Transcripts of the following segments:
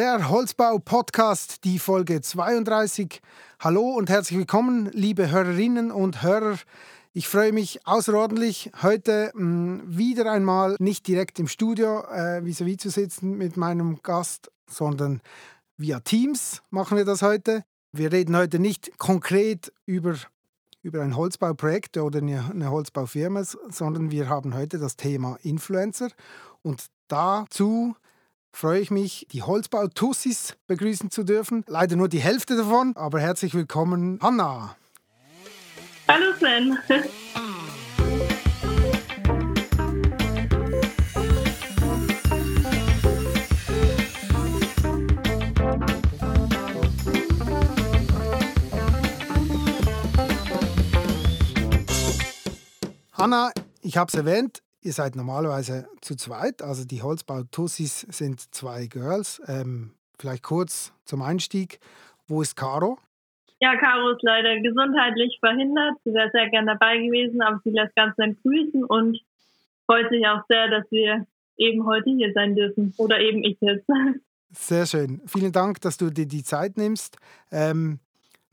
Der Holzbau-Podcast, die Folge 32. Hallo und herzlich willkommen, liebe Hörerinnen und Hörer. Ich freue mich außerordentlich, heute mh, mm, wieder einmal nicht direkt im Studio äh, vis-à-vis zu sitzen mit meinem Gast, sondern via Teams machen wir das heute. Wir reden heute nicht konkret über, über ein Holzbauprojekt oder eine, eine Holzbaufirma, sondern wir haben heute das Thema Influencer. Und dazu freue ich mich, die Holzbau-Tussis begrüßen zu dürfen. Leider nur die Hälfte davon, aber herzlich willkommen, Hanna. Hallo Sven. Hanna, ich habe es erwähnt, Ihr seid normalerweise zu zweit, also die Holzbau-Tussis sind zwei Girls. Ähm, vielleicht kurz zum Einstieg. Wo ist Caro? Ja, Caro ist leider gesundheitlich verhindert. Sie wäre sehr gerne dabei gewesen, aber sie lässt ganz nett grüßen und freut sich auch sehr, dass wir eben heute hier sein dürfen. Oder eben ich jetzt. Sehr schön. Vielen Dank, dass du dir die Zeit nimmst. Ähm,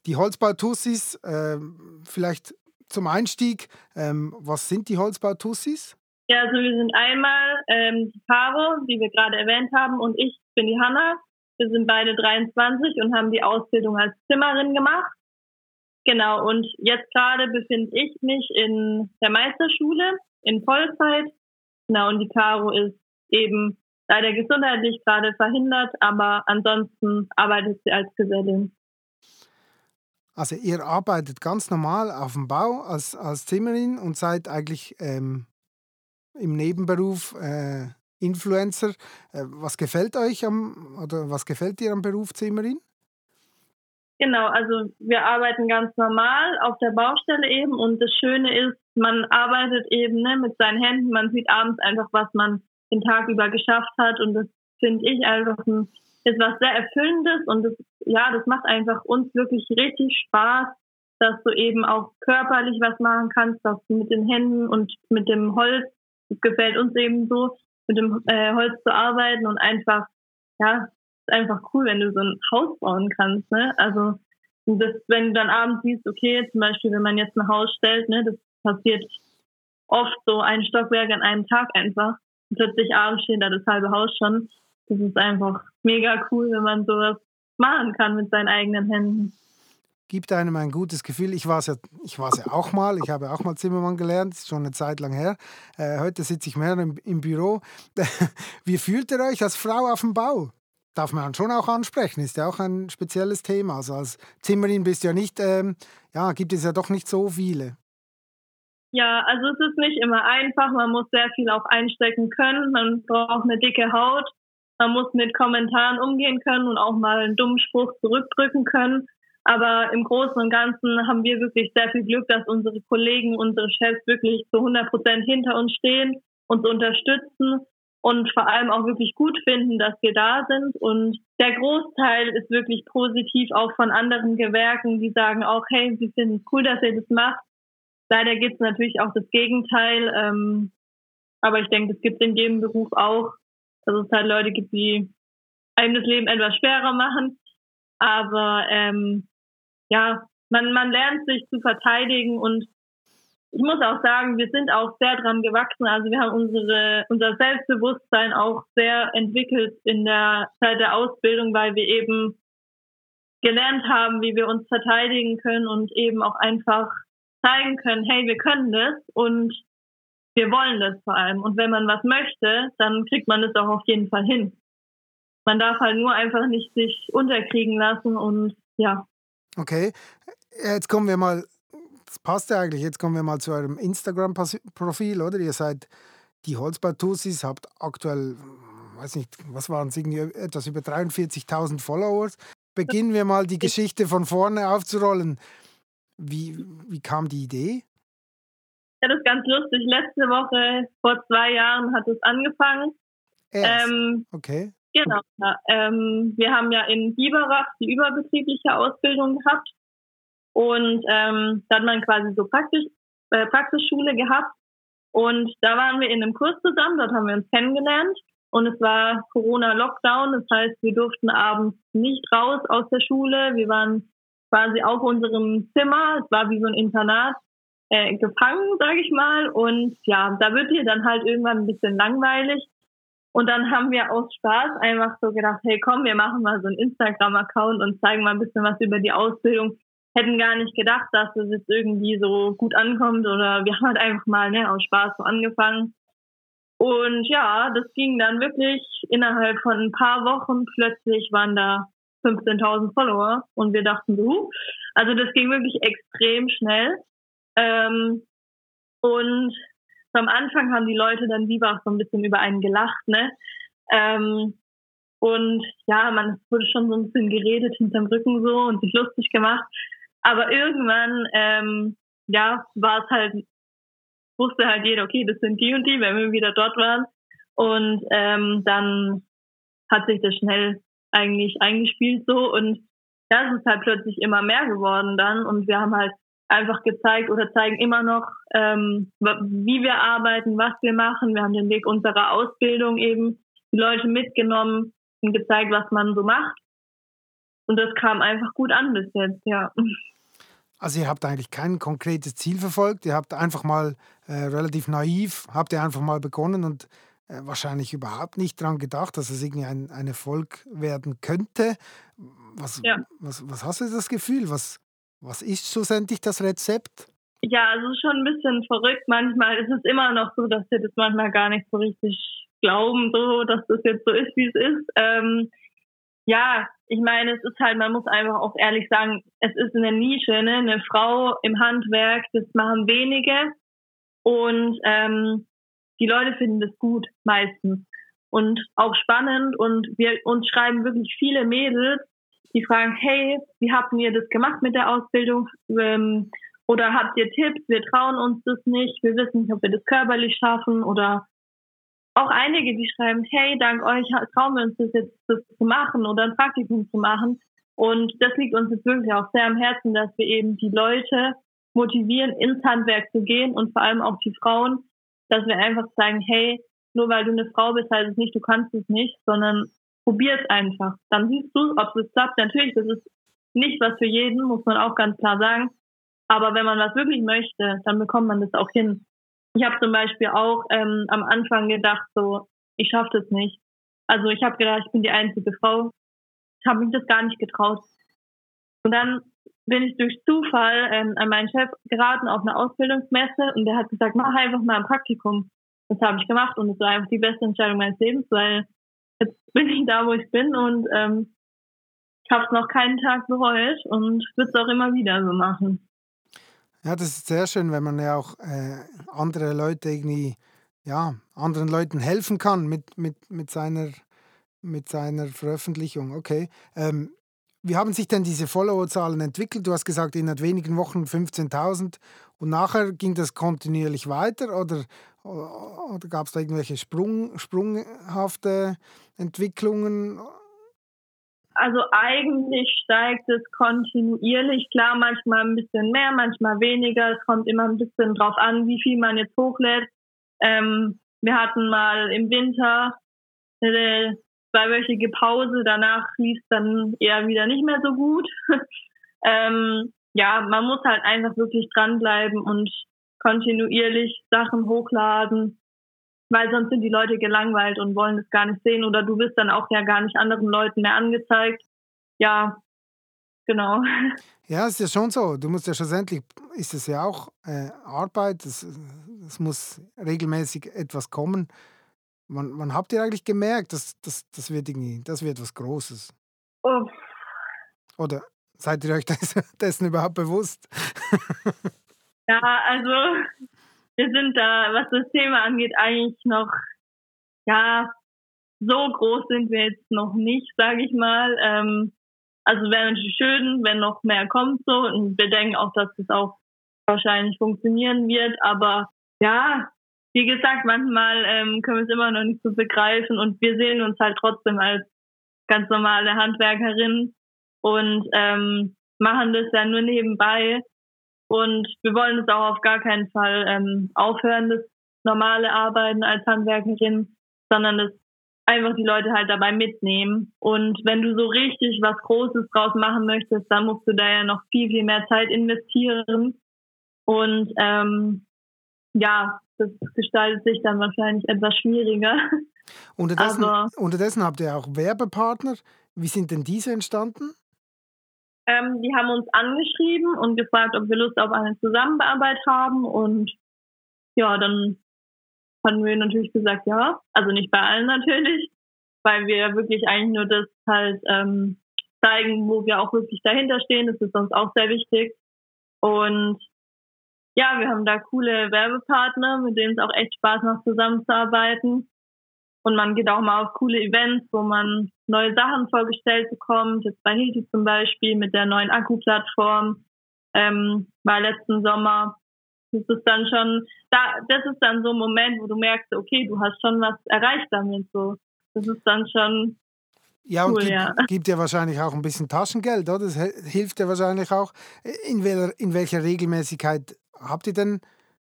die Holzbau-Tussis, äh, vielleicht zum Einstieg, ähm, was sind die Holzbau-Tussis? Ja, also wir sind einmal ähm, die Caro, die wir gerade erwähnt haben, und ich bin die Hanna. Wir sind beide 23 und haben die Ausbildung als Zimmerin gemacht. Genau, und jetzt gerade befinde ich mich in der Meisterschule in Vollzeit. Genau, und die Caro ist eben leider gesundheitlich gerade verhindert, aber ansonsten arbeitet sie als Gesellin. Also ihr arbeitet ganz normal auf dem Bau als, als Zimmerin und seid eigentlich ähm, im Nebenberuf äh, Influencer. Äh, was gefällt euch am oder was gefällt dir am Beruf Zimmerin? Genau, also wir arbeiten ganz normal auf der Baustelle eben und das Schöne ist, man arbeitet eben ne, mit seinen Händen, man sieht abends einfach, was man den Tag über geschafft hat und das finde ich einfach ein, ist was sehr Erfüllendes und das, ja, das macht einfach uns wirklich richtig Spaß, dass du eben auch körperlich was machen kannst, dass du mit den Händen und mit dem Holz es gefällt uns eben so, mit dem äh, Holz zu arbeiten und einfach, ja, ist einfach cool, wenn du so ein Haus bauen kannst, ne? Also, das, wenn du dann abends siehst, okay, zum Beispiel, wenn man jetzt ein Haus stellt, ne, das passiert oft so ein Stockwerk an einem Tag einfach. Und plötzlich abends steht da das halbe Haus schon. Das ist einfach mega cool, wenn man sowas machen kann mit seinen eigenen Händen gibt einem ein gutes Gefühl. Ich war es ja, ja auch mal, ich habe auch mal Zimmermann gelernt, ist schon eine Zeit lang her. Äh, heute sitze ich mehr im, im Büro. Wie fühlt ihr euch als Frau auf dem Bau? Darf man schon auch ansprechen, ist ja auch ein spezielles Thema. Also als Zimmerin bist du ja nicht, ähm, ja, gibt es ja doch nicht so viele. Ja, also es ist nicht immer einfach. Man muss sehr viel auch einstecken können. Man braucht eine dicke Haut. Man muss mit Kommentaren umgehen können und auch mal einen dummen Spruch zurückdrücken können. Aber im Großen und Ganzen haben wir wirklich sehr viel Glück, dass unsere Kollegen, unsere Chefs wirklich zu 100 Prozent hinter uns stehen, uns unterstützen und vor allem auch wirklich gut finden, dass wir da sind. Und der Großteil ist wirklich positiv auch von anderen Gewerken, die sagen auch, hey, sie finden es cool, dass ihr das macht. Leider gibt es natürlich auch das Gegenteil. Ähm, aber ich denke, es gibt in jedem Beruf auch, dass es halt Leute gibt, die einem das Leben etwas schwerer machen. Aber ähm, ja, man, man lernt sich zu verteidigen und ich muss auch sagen, wir sind auch sehr dran gewachsen. Also wir haben unsere, unser Selbstbewusstsein auch sehr entwickelt in der Zeit der Ausbildung, weil wir eben gelernt haben, wie wir uns verteidigen können und eben auch einfach zeigen können, hey, wir können das und wir wollen das vor allem. Und wenn man was möchte, dann kriegt man das auch auf jeden Fall hin. Man darf halt nur einfach nicht sich unterkriegen lassen und ja, Okay, jetzt kommen wir mal, das passt ja eigentlich, jetzt kommen wir mal zu eurem Instagram-Profil, oder? Ihr seid die Holzbautussis, habt aktuell, weiß nicht, was waren es, irgendwie etwas über 43.000 Followers. Beginnen wir mal die Geschichte von vorne aufzurollen. Wie, wie kam die Idee? Ja, das ist ganz lustig. Letzte Woche, vor zwei Jahren, hat es angefangen. Ähm, okay. Genau. Ja. Ähm, wir haben ja in Biberach die überbetriebliche Ausbildung gehabt und ähm, da hat man quasi so Praktisch, äh, Praxisschule gehabt und da waren wir in einem Kurs zusammen, dort haben wir uns kennengelernt und es war Corona-Lockdown. Das heißt, wir durften abends nicht raus aus der Schule. Wir waren quasi auf unserem Zimmer. Es war wie so ein Internat äh, gefangen, sage ich mal. Und ja, da wird dir dann halt irgendwann ein bisschen langweilig. Und dann haben wir aus Spaß einfach so gedacht, hey komm, wir machen mal so einen Instagram-Account und zeigen mal ein bisschen was über die Ausbildung. Hätten gar nicht gedacht, dass es jetzt irgendwie so gut ankommt oder wir haben halt einfach mal ne, aus Spaß so angefangen. Und ja, das ging dann wirklich innerhalb von ein paar Wochen. Plötzlich waren da 15.000 Follower und wir dachten so, also das ging wirklich extrem schnell. Ähm, und am Anfang haben die Leute dann lieber auch so ein bisschen über einen gelacht, ne? Ähm, und ja, man wurde schon so ein bisschen geredet hinterm Rücken so und sich lustig gemacht. Aber irgendwann, ähm, ja, war es halt wusste halt jeder, okay, das sind die und die, wenn wir wieder dort waren. Und ähm, dann hat sich das schnell eigentlich eingespielt so und ja, es ist halt plötzlich immer mehr geworden dann und wir haben halt einfach gezeigt oder zeigen immer noch, ähm, wie wir arbeiten, was wir machen. Wir haben den Weg unserer Ausbildung eben die Leute mitgenommen und gezeigt, was man so macht. Und das kam einfach gut an bis jetzt, ja. Also ihr habt eigentlich kein konkretes Ziel verfolgt, ihr habt einfach mal äh, relativ naiv, habt ihr einfach mal begonnen und äh, wahrscheinlich überhaupt nicht daran gedacht, dass es irgendwie ein, ein Erfolg werden könnte. Was, ja. was, was hast du das Gefühl? Was, was ist schlussendlich das Rezept? Ja, also schon ein bisschen verrückt. Manchmal ist es immer noch so, dass wir das manchmal gar nicht so richtig glauben, so, dass das jetzt so ist, wie es ist. Ähm, ja, ich meine, es ist halt, man muss einfach auch ehrlich sagen, es ist eine Nische, ne? Eine Frau im Handwerk, das machen wenige. Und ähm, die Leute finden das gut, meistens. Und auch spannend. Und wir uns schreiben wirklich viele Mädels, die fragen, hey, wie habt ihr das gemacht mit der Ausbildung? Ähm, oder habt ihr Tipps? Wir trauen uns das nicht. Wir wissen nicht, ob wir das körperlich schaffen oder auch einige, die schreiben, hey, dank euch trauen wir uns das jetzt das zu machen oder ein Praktikum zu machen. Und das liegt uns jetzt wirklich auch sehr am Herzen, dass wir eben die Leute motivieren, ins Handwerk zu gehen und vor allem auch die Frauen, dass wir einfach sagen, hey, nur weil du eine Frau bist, heißt es nicht, du kannst es nicht, sondern probier es einfach. Dann siehst du, ob es klappt. Natürlich, das ist nicht was für jeden, muss man auch ganz klar sagen. Aber wenn man was wirklich möchte, dann bekommt man das auch hin. Ich habe zum Beispiel auch ähm, am Anfang gedacht, so, ich schaffe das nicht. Also ich habe gedacht, ich bin die einzige Frau. Ich habe mich das gar nicht getraut. Und dann bin ich durch Zufall ähm, an meinen Chef geraten auf eine Ausbildungsmesse und der hat gesagt, mach einfach mal ein Praktikum. Das habe ich gemacht und es war einfach die beste Entscheidung meines Lebens, weil jetzt bin ich da, wo ich bin und ähm, ich habe es noch keinen Tag bereut und würde es auch immer wieder so machen. Ja, das ist sehr schön, wenn man ja auch äh, andere Leute irgendwie, ja, anderen Leuten helfen kann mit, mit, mit, seiner, mit seiner Veröffentlichung. Okay. Ähm, wie haben sich denn diese Followerzahlen entwickelt? Du hast gesagt, innerhalb wenigen Wochen 15.000 und nachher ging das kontinuierlich weiter oder, oder gab es da irgendwelche Sprung, sprunghafte Entwicklungen? Also eigentlich steigt es kontinuierlich. Klar, manchmal ein bisschen mehr, manchmal weniger. Es kommt immer ein bisschen drauf an, wie viel man jetzt hochlädt. Ähm, wir hatten mal im Winter eine zweiwöchige Pause. Danach lief es dann eher wieder nicht mehr so gut. ähm, ja, man muss halt einfach wirklich dranbleiben und kontinuierlich Sachen hochladen weil sonst sind die Leute gelangweilt und wollen es gar nicht sehen oder du wirst dann auch ja gar nicht anderen Leuten mehr angezeigt. Ja, genau. Ja, ist ja schon so. Du musst ja schlussendlich, ist es ja auch äh, Arbeit, es, es muss regelmäßig etwas kommen. Wann, wann habt ihr eigentlich gemerkt, dass das, das wird irgendwie, das wird was Großes? Oh. Oder seid ihr euch dessen überhaupt bewusst? ja, also wir sind da, was das Thema angeht, eigentlich noch, ja, so groß sind wir jetzt noch nicht, sage ich mal. Ähm, also wäre natürlich schön, wenn noch mehr kommt so und wir denken auch, dass das auch wahrscheinlich funktionieren wird. Aber ja, wie gesagt, manchmal ähm, können wir es immer noch nicht so begreifen und wir sehen uns halt trotzdem als ganz normale Handwerkerin und ähm, machen das ja nur nebenbei. Und wir wollen es auch auf gar keinen Fall ähm, aufhören, das normale Arbeiten als Handwerkerin, sondern das einfach die Leute halt dabei mitnehmen. Und wenn du so richtig was Großes draus machen möchtest, dann musst du da ja noch viel, viel mehr Zeit investieren. Und ähm, ja, das gestaltet sich dann wahrscheinlich etwas schwieriger. Unterdessen, Aber, unterdessen habt ihr auch Werbepartner. Wie sind denn diese entstanden? Ähm, die haben uns angeschrieben und gefragt, ob wir Lust auf eine Zusammenarbeit haben. Und ja, dann hatten wir natürlich gesagt, ja. Also nicht bei allen natürlich, weil wir wirklich eigentlich nur das halt ähm, zeigen, wo wir auch wirklich dahinter stehen. Das ist uns auch sehr wichtig. Und ja, wir haben da coole Werbepartner, mit denen es auch echt Spaß macht, zusammenzuarbeiten. Und man geht auch mal auf coole Events, wo man neue Sachen vorgestellt bekommt. Jetzt bei Hilti zum Beispiel mit der neuen Akku-Plattform. Ähm, war letzten Sommer. Das ist dann schon, da, das ist dann so ein Moment, wo du merkst, okay, du hast schon was erreicht damit. So, das ist dann schon ja, und cool, gibt, ja. gibt ja wahrscheinlich auch ein bisschen Taschengeld, oder? Das hilft ja wahrscheinlich auch. In, welcher, in welcher Regelmäßigkeit habt ihr denn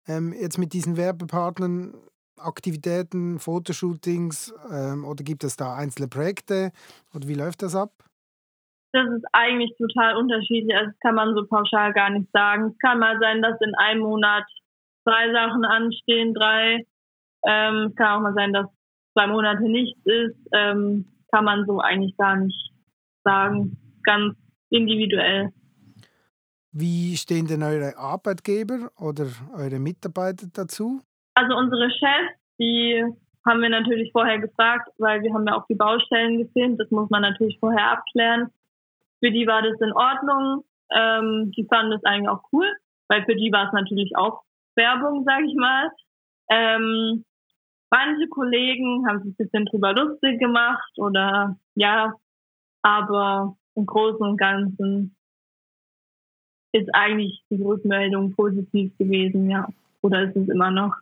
ähm, jetzt mit diesen Werbepartnern Aktivitäten, Fotoshootings ähm, oder gibt es da einzelne Projekte oder wie läuft das ab? Das ist eigentlich total unterschiedlich. Also das kann man so pauschal gar nicht sagen. Es kann mal sein, dass in einem Monat zwei Sachen anstehen, drei. Ähm, es kann auch mal sein, dass zwei Monate nichts ist. Ähm, kann man so eigentlich gar nicht sagen. Ganz individuell. Wie stehen denn eure Arbeitgeber oder eure Mitarbeiter dazu? Also unsere Chefs, die haben wir natürlich vorher gefragt, weil wir haben ja auch die Baustellen gefilmt. Das muss man natürlich vorher abklären. Für die war das in Ordnung. Ähm, die fanden das eigentlich auch cool, weil für die war es natürlich auch Werbung, sage ich mal. Ähm, manche Kollegen haben sich ein bisschen drüber lustig gemacht oder ja, aber im Großen und Ganzen ist eigentlich die Rückmeldung positiv gewesen, ja. Oder ist es immer noch?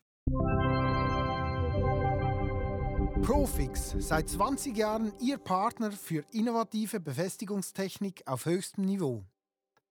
Profix, seit 20 Jahren Ihr Partner für innovative Befestigungstechnik auf höchstem Niveau.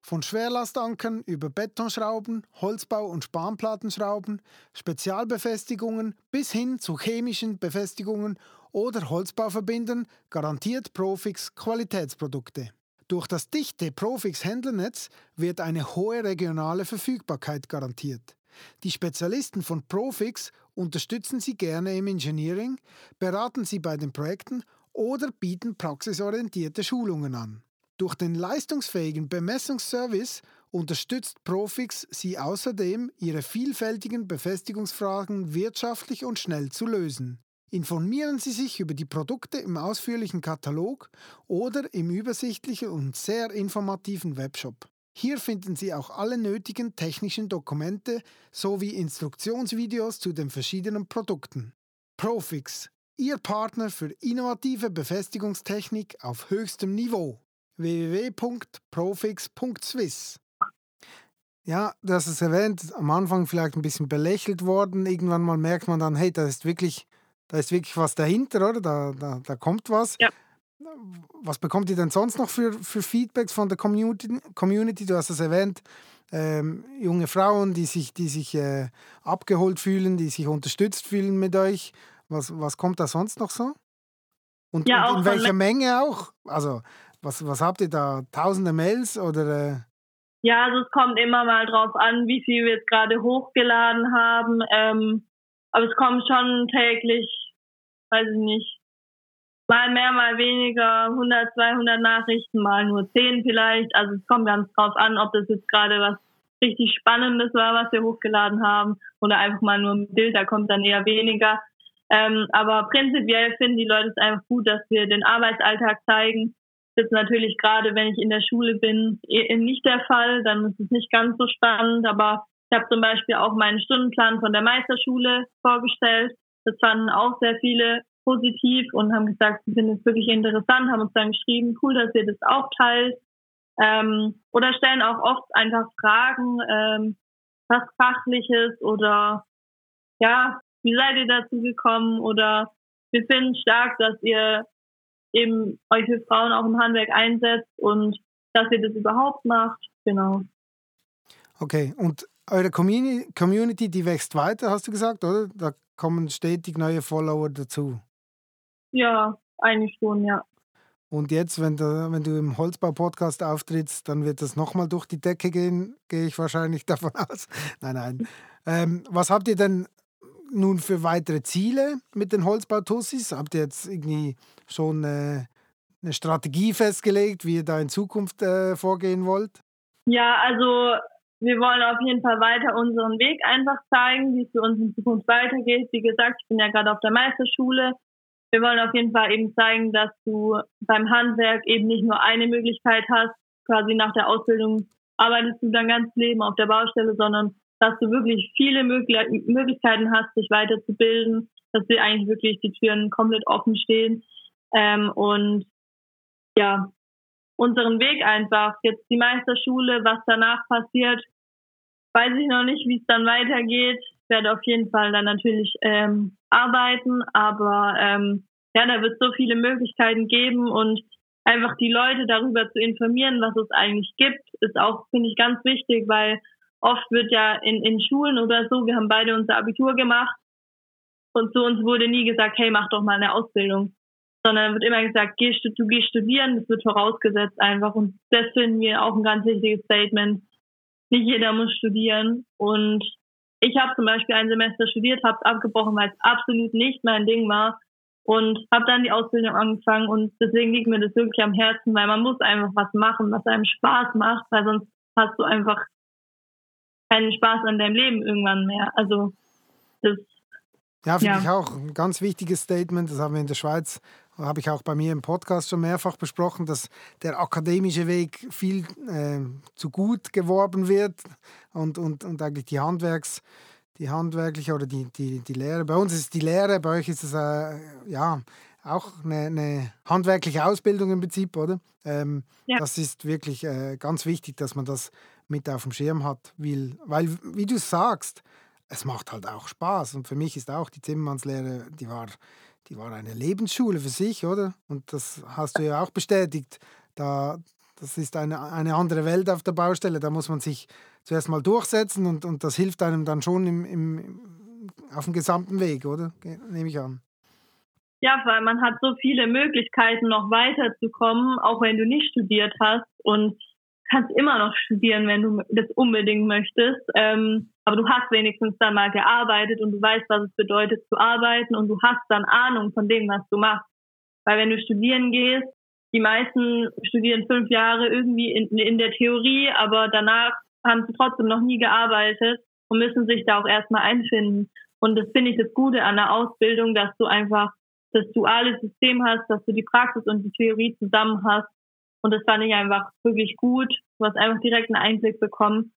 Von Schwerlastankern über Betonschrauben, Holzbau- und Spanplattenschrauben, Spezialbefestigungen bis hin zu chemischen Befestigungen oder Holzbauverbindern garantiert Profix Qualitätsprodukte. Durch das dichte Profix-Händlernetz wird eine hohe regionale Verfügbarkeit garantiert. Die Spezialisten von Profix unterstützen Sie gerne im Engineering, beraten Sie bei den Projekten oder bieten praxisorientierte Schulungen an. Durch den leistungsfähigen Bemessungsservice unterstützt Profix Sie außerdem, Ihre vielfältigen Befestigungsfragen wirtschaftlich und schnell zu lösen. Informieren Sie sich über die Produkte im ausführlichen Katalog oder im übersichtlichen und sehr informativen Webshop. Hier finden Sie auch alle nötigen technischen Dokumente sowie Instruktionsvideos zu den verschiedenen Produkten. Profix, Ihr Partner für innovative Befestigungstechnik auf höchstem Niveau. www.profix.swiss ja, hast es erwähnt, am Anfang vielleicht ein bisschen belächelt worden. Irgendwann mal merkt man dann, hey, da ist wirklich, da ist wirklich was dahinter, oder? Da, da, da kommt was. Ja was bekommt ihr denn sonst noch für, für Feedbacks von der Community? Community? Du hast es erwähnt, ähm, junge Frauen, die sich, die sich äh, abgeholt fühlen, die sich unterstützt fühlen mit euch. Was, was kommt da sonst noch so? Und, ja, und in welcher Menge auch? Also, was, was habt ihr da? Tausende Mails oder? Äh? Ja, also es kommt immer mal drauf an, wie viel wir jetzt gerade hochgeladen haben. Ähm, aber es kommt schon täglich, weiß ich nicht, mal mehr, mal weniger, 100, 200 Nachrichten, mal nur 10 vielleicht. Also es kommt ganz drauf an, ob das jetzt gerade was richtig Spannendes war, was wir hochgeladen haben, oder einfach mal nur ein Bild, da kommt dann eher weniger. Ähm, aber prinzipiell finden die Leute es einfach gut, dass wir den Arbeitsalltag zeigen. Das ist natürlich gerade, wenn ich in der Schule bin, eh, nicht der Fall. Dann ist es nicht ganz so spannend. Aber ich habe zum Beispiel auch meinen Stundenplan von der Meisterschule vorgestellt. Das fanden auch sehr viele positiv und haben gesagt, sie finden es wirklich interessant, haben uns dann geschrieben, cool, dass ihr das auch teilt. Ähm, oder stellen auch oft einfach Fragen, ähm, was Fachliches oder ja, wie seid ihr dazu gekommen? Oder wir finden stark, dass ihr eben euch für Frauen auch im Handwerk einsetzt und dass ihr das überhaupt macht. Genau. Okay, und eure Community, die wächst weiter, hast du gesagt, oder? Da kommen stetig neue Follower dazu. Ja, eigentlich schon, ja. Und jetzt, wenn du, wenn du im Holzbau-Podcast auftrittst, dann wird das nochmal durch die Decke gehen, gehe ich wahrscheinlich davon aus. Nein, nein. Ähm, was habt ihr denn nun für weitere Ziele mit den Holzbautussis? Habt ihr jetzt irgendwie schon äh, eine Strategie festgelegt, wie ihr da in Zukunft äh, vorgehen wollt? Ja, also wir wollen auf jeden Fall weiter unseren Weg einfach zeigen, wie es für uns in Zukunft weitergeht. Wie gesagt, ich bin ja gerade auf der Meisterschule. Wir wollen auf jeden Fall eben zeigen, dass du beim Handwerk eben nicht nur eine Möglichkeit hast, quasi nach der Ausbildung arbeitest du dein ganzes Leben auf der Baustelle, sondern dass du wirklich viele Möglichkeiten hast, dich weiterzubilden, dass dir eigentlich wirklich die Türen komplett offen stehen. Ähm, und ja, unseren Weg einfach. Jetzt die Meisterschule, was danach passiert, weiß ich noch nicht, wie es dann weitergeht. Werde auf jeden Fall dann natürlich ähm, arbeiten, aber ähm, ja, da wird so viele Möglichkeiten geben und einfach die Leute darüber zu informieren, was es eigentlich gibt, ist auch, finde ich, ganz wichtig, weil oft wird ja in, in Schulen oder so, wir haben beide unser Abitur gemacht und zu uns wurde nie gesagt, hey, mach doch mal eine Ausbildung, sondern wird immer gesagt, geh, du gehst studieren, das wird vorausgesetzt einfach und das finden wir auch ein ganz wichtiges Statement. Nicht jeder muss studieren und ich habe zum Beispiel ein Semester studiert, habe es abgebrochen, weil es absolut nicht mein Ding war und habe dann die Ausbildung angefangen und deswegen liegt mir das wirklich am Herzen, weil man muss einfach was machen, was einem Spaß macht, weil sonst hast du einfach keinen Spaß an deinem Leben irgendwann mehr. Also das ja, finde ja. ich auch ein ganz wichtiges Statement. Das haben wir in der Schweiz, habe ich auch bei mir im Podcast schon mehrfach besprochen, dass der akademische Weg viel äh, zu gut geworben wird und, und, und eigentlich die Handwerks, die handwerkliche oder die, die, die Lehre. Bei uns ist die Lehre, bei euch ist es äh, ja auch eine, eine, handwerkliche Ausbildung im Prinzip, oder? Ähm, ja. Das ist wirklich äh, ganz wichtig, dass man das mit auf dem Schirm hat, weil, weil wie du sagst, es macht halt auch Spaß. Und für mich ist auch die Zimmermannslehre, die war, die war eine Lebensschule für sich, oder? Und das hast du ja auch bestätigt. Da, das ist eine, eine andere Welt auf der Baustelle. Da muss man sich zuerst mal durchsetzen und, und das hilft einem dann schon im, im, auf dem gesamten Weg, oder? Nehme ich an. Ja, weil man hat so viele Möglichkeiten, noch weiterzukommen, auch wenn du nicht studiert hast. Und kannst immer noch studieren, wenn du das unbedingt möchtest. Ähm, aber du hast wenigstens dann mal gearbeitet und du weißt, was es bedeutet zu arbeiten und du hast dann Ahnung von dem, was du machst. Weil wenn du studieren gehst, die meisten studieren fünf Jahre irgendwie in, in der Theorie, aber danach haben sie trotzdem noch nie gearbeitet und müssen sich da auch erstmal einfinden. Und das finde ich das Gute an der Ausbildung, dass du einfach das duale System hast, dass du die Praxis und die Theorie zusammen hast und das fand ich einfach wirklich gut. Du hast einfach direkt einen Einblick bekommen.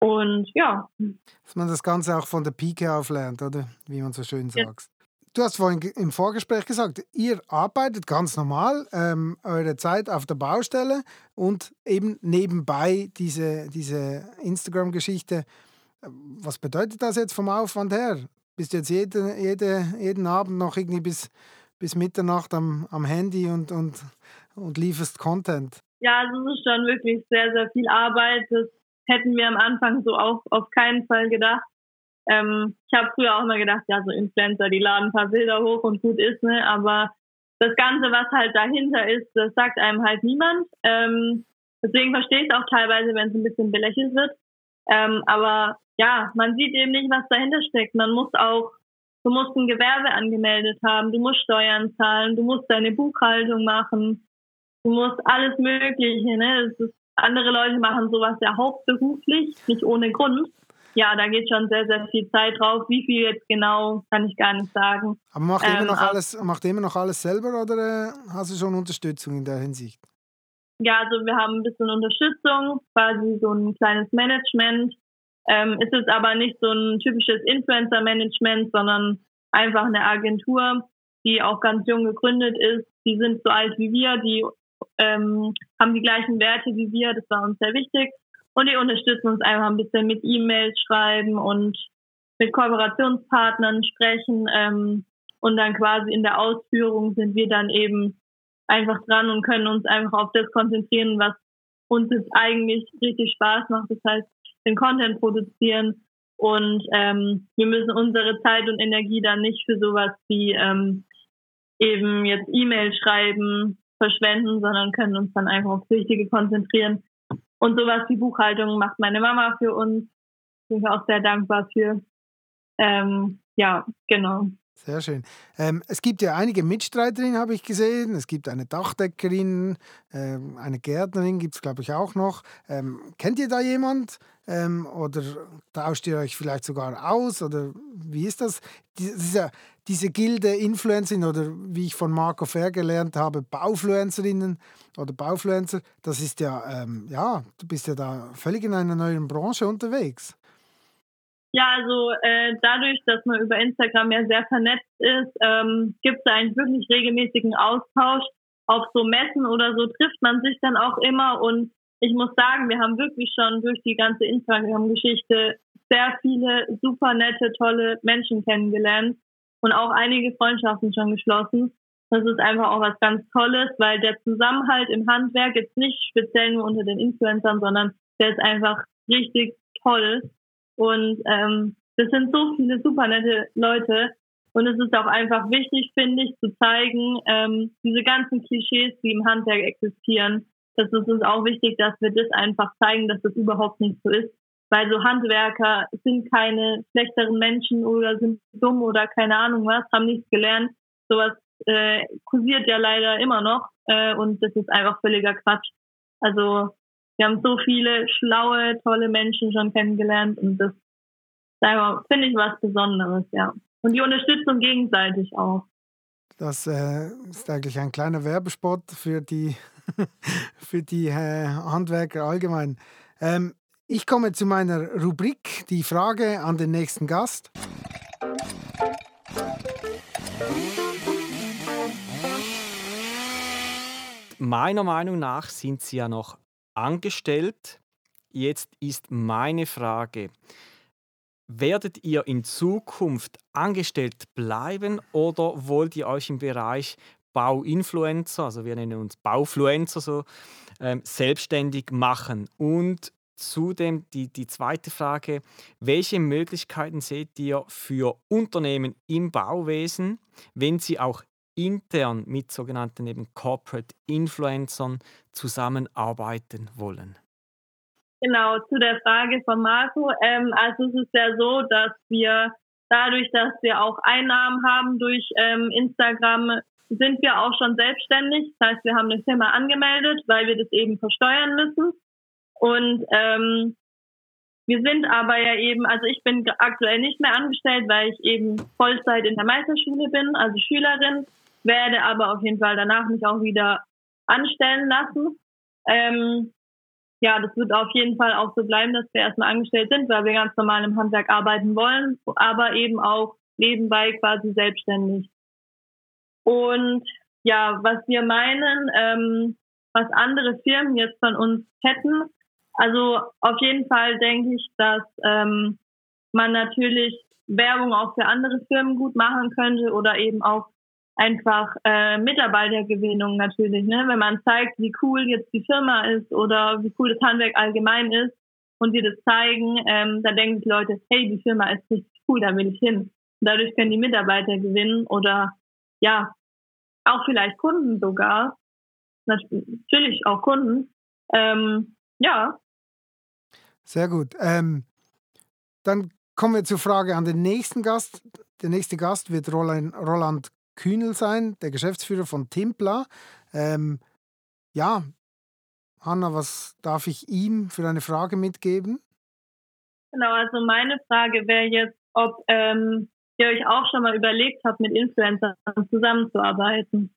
Und ja. Dass man das Ganze auch von der Pike auf lernt, oder? Wie man so schön sagt. Ja. Du hast vorhin im Vorgespräch gesagt, ihr arbeitet ganz normal ähm, eure Zeit auf der Baustelle und eben nebenbei diese, diese Instagram-Geschichte. Was bedeutet das jetzt vom Aufwand her? Bist du jetzt jede, jede, jeden Abend noch irgendwie bis, bis Mitternacht am, am Handy und, und und lieferst Content. Ja, also es ist schon wirklich sehr, sehr viel Arbeit. Das hätten wir am Anfang so auch auf keinen Fall gedacht. Ähm, ich habe früher auch mal gedacht, ja, so Influencer, die laden ein paar Bilder hoch und gut ist, ne? Aber das Ganze, was halt dahinter ist, das sagt einem halt niemand. Ähm, deswegen verstehe ich es auch teilweise, wenn es ein bisschen belächelt wird. Ähm, aber ja, man sieht eben nicht, was dahinter steckt. Man muss auch, du musst ein Gewerbe angemeldet haben, du musst Steuern zahlen, du musst deine Buchhaltung machen, du musst alles Mögliche, ne? Ist, andere Leute machen sowas ja hauptberuflich, nicht ohne Grund. Ja, da geht schon sehr, sehr viel Zeit drauf. Wie viel jetzt genau, kann ich gar nicht sagen. Aber macht ähm, immer noch alles, macht immer noch alles selber oder äh, hast du schon Unterstützung in der Hinsicht? Ja, also wir haben ein bisschen Unterstützung, quasi so ein kleines Management. Ähm, es ist aber nicht so ein typisches Influencer-Management, sondern einfach eine Agentur, die auch ganz jung gegründet ist. Die sind so alt wie wir, die ähm, haben die gleichen Werte wie wir, das war uns sehr wichtig. Und die unterstützen uns einfach ein bisschen mit E-Mails schreiben und mit Kooperationspartnern sprechen. Ähm, und dann quasi in der Ausführung sind wir dann eben einfach dran und können uns einfach auf das konzentrieren, was uns jetzt eigentlich richtig Spaß macht. Das heißt, den Content produzieren und ähm, wir müssen unsere Zeit und Energie dann nicht für sowas wie ähm, eben jetzt E-Mail schreiben, verschwenden, sondern können uns dann einfach aufs Wichtige konzentrieren. Und sowas wie Buchhaltung macht meine Mama für uns. Bin ich auch sehr dankbar für. Ähm, ja, genau. Sehr schön. Ähm, es gibt ja einige Mitstreiterinnen, habe ich gesehen. Es gibt eine Dachdeckerin, ähm, eine Gärtnerin gibt es, glaube ich, auch noch. Ähm, kennt ihr da jemand? Ähm, oder tauscht ihr euch vielleicht sogar aus? Oder wie ist das? Diese, diese Gilde Influencerin oder wie ich von Marco Fair gelernt habe, Baufluencerinnen oder Baufluencer, das ist ja, ähm, ja, du bist ja da völlig in einer neuen Branche unterwegs. Ja, also äh, dadurch, dass man über Instagram ja sehr vernetzt ist, ähm, gibt es eigentlich wirklich regelmäßigen Austausch. Auf so Messen oder so trifft man sich dann auch immer und ich muss sagen, wir haben wirklich schon durch die ganze Instagram-Geschichte sehr viele super nette, tolle Menschen kennengelernt und auch einige Freundschaften schon geschlossen. Das ist einfach auch was ganz Tolles, weil der Zusammenhalt im Handwerk jetzt nicht speziell nur unter den Influencern, sondern der ist einfach richtig toll. Und ähm, das sind so viele super nette Leute. Und es ist auch einfach wichtig, finde ich, zu zeigen, ähm, diese ganzen Klischees, die im Handwerk existieren. Das ist uns auch wichtig, dass wir das einfach zeigen, dass das überhaupt nicht so ist. Weil so Handwerker sind keine schlechteren Menschen oder sind dumm oder keine Ahnung was, haben nichts gelernt. Sowas äh, kursiert ja leider immer noch äh, und das ist einfach völliger Quatsch. Also wir haben so viele schlaue, tolle Menschen schon kennengelernt und das finde ich was Besonderes, ja. Und die Unterstützung gegenseitig auch. Das äh, ist eigentlich ein kleiner Werbespot für die, für die äh, Handwerker allgemein. Ähm, ich komme zu meiner Rubrik, die Frage an den nächsten Gast. Meiner Meinung nach sind Sie ja noch angestellt. Jetzt ist meine Frage, werdet ihr in Zukunft angestellt bleiben oder wollt ihr euch im Bereich Bauinfluencer, also wir nennen uns Baufluencer so, ähm, selbstständig machen? Und zudem die, die zweite Frage, welche Möglichkeiten seht ihr für Unternehmen im Bauwesen, wenn sie auch intern mit sogenannten eben Corporate Influencern zusammenarbeiten wollen? Genau, zu der Frage von Marco. Ähm, also es ist ja so, dass wir dadurch, dass wir auch Einnahmen haben durch ähm, Instagram, sind wir auch schon selbstständig. Das heißt, wir haben eine Firma angemeldet, weil wir das eben versteuern müssen. Und ähm, wir sind aber ja eben, also ich bin aktuell nicht mehr angestellt, weil ich eben Vollzeit in der Meisterschule bin, also Schülerin werde aber auf jeden Fall danach mich auch wieder anstellen lassen. Ähm, ja, das wird auf jeden Fall auch so bleiben, dass wir erstmal angestellt sind, weil wir ganz normal im Handwerk arbeiten wollen, aber eben auch nebenbei quasi selbstständig. Und ja, was wir meinen, ähm, was andere Firmen jetzt von uns hätten, also auf jeden Fall denke ich, dass ähm, man natürlich Werbung auch für andere Firmen gut machen könnte oder eben auch einfach äh, Mitarbeitergewinnung natürlich, ne? Wenn man zeigt, wie cool jetzt die Firma ist oder wie cool das Handwerk allgemein ist und wir das zeigen, ähm, da denken die Leute, hey, die Firma ist richtig cool, da will ich hin. Und dadurch können die Mitarbeiter gewinnen oder ja, auch vielleicht Kunden sogar. Natürlich auch Kunden. Ähm, ja. Sehr gut. Ähm, dann kommen wir zur Frage an den nächsten Gast. Der nächste Gast wird Roland, Roland Kühnel sein, der Geschäftsführer von Timpla. Ähm, ja, Hanna, was darf ich ihm für eine Frage mitgeben? Genau, also meine Frage wäre jetzt, ob ähm, ihr euch auch schon mal überlegt habt, mit Influencern zusammenzuarbeiten.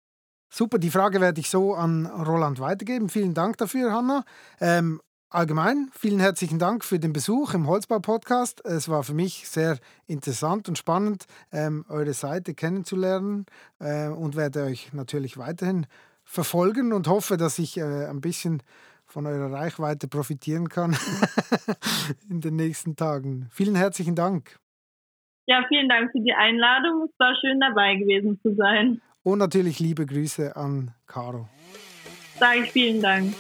Super, die Frage werde ich so an Roland weitergeben. Vielen Dank dafür, Hanna. Ähm, Allgemein, vielen herzlichen Dank für den Besuch im Holzbau-Podcast. Es war für mich sehr interessant und spannend, ähm, eure Seite kennenzulernen äh, und werde euch natürlich weiterhin verfolgen und hoffe, dass ich äh, ein bisschen von eurer Reichweite profitieren kann in den nächsten Tagen. Vielen herzlichen Dank. Ja, vielen Dank für die Einladung. Es war schön dabei gewesen zu sein. Und natürlich liebe Grüße an Caro. Sage ich vielen Dank.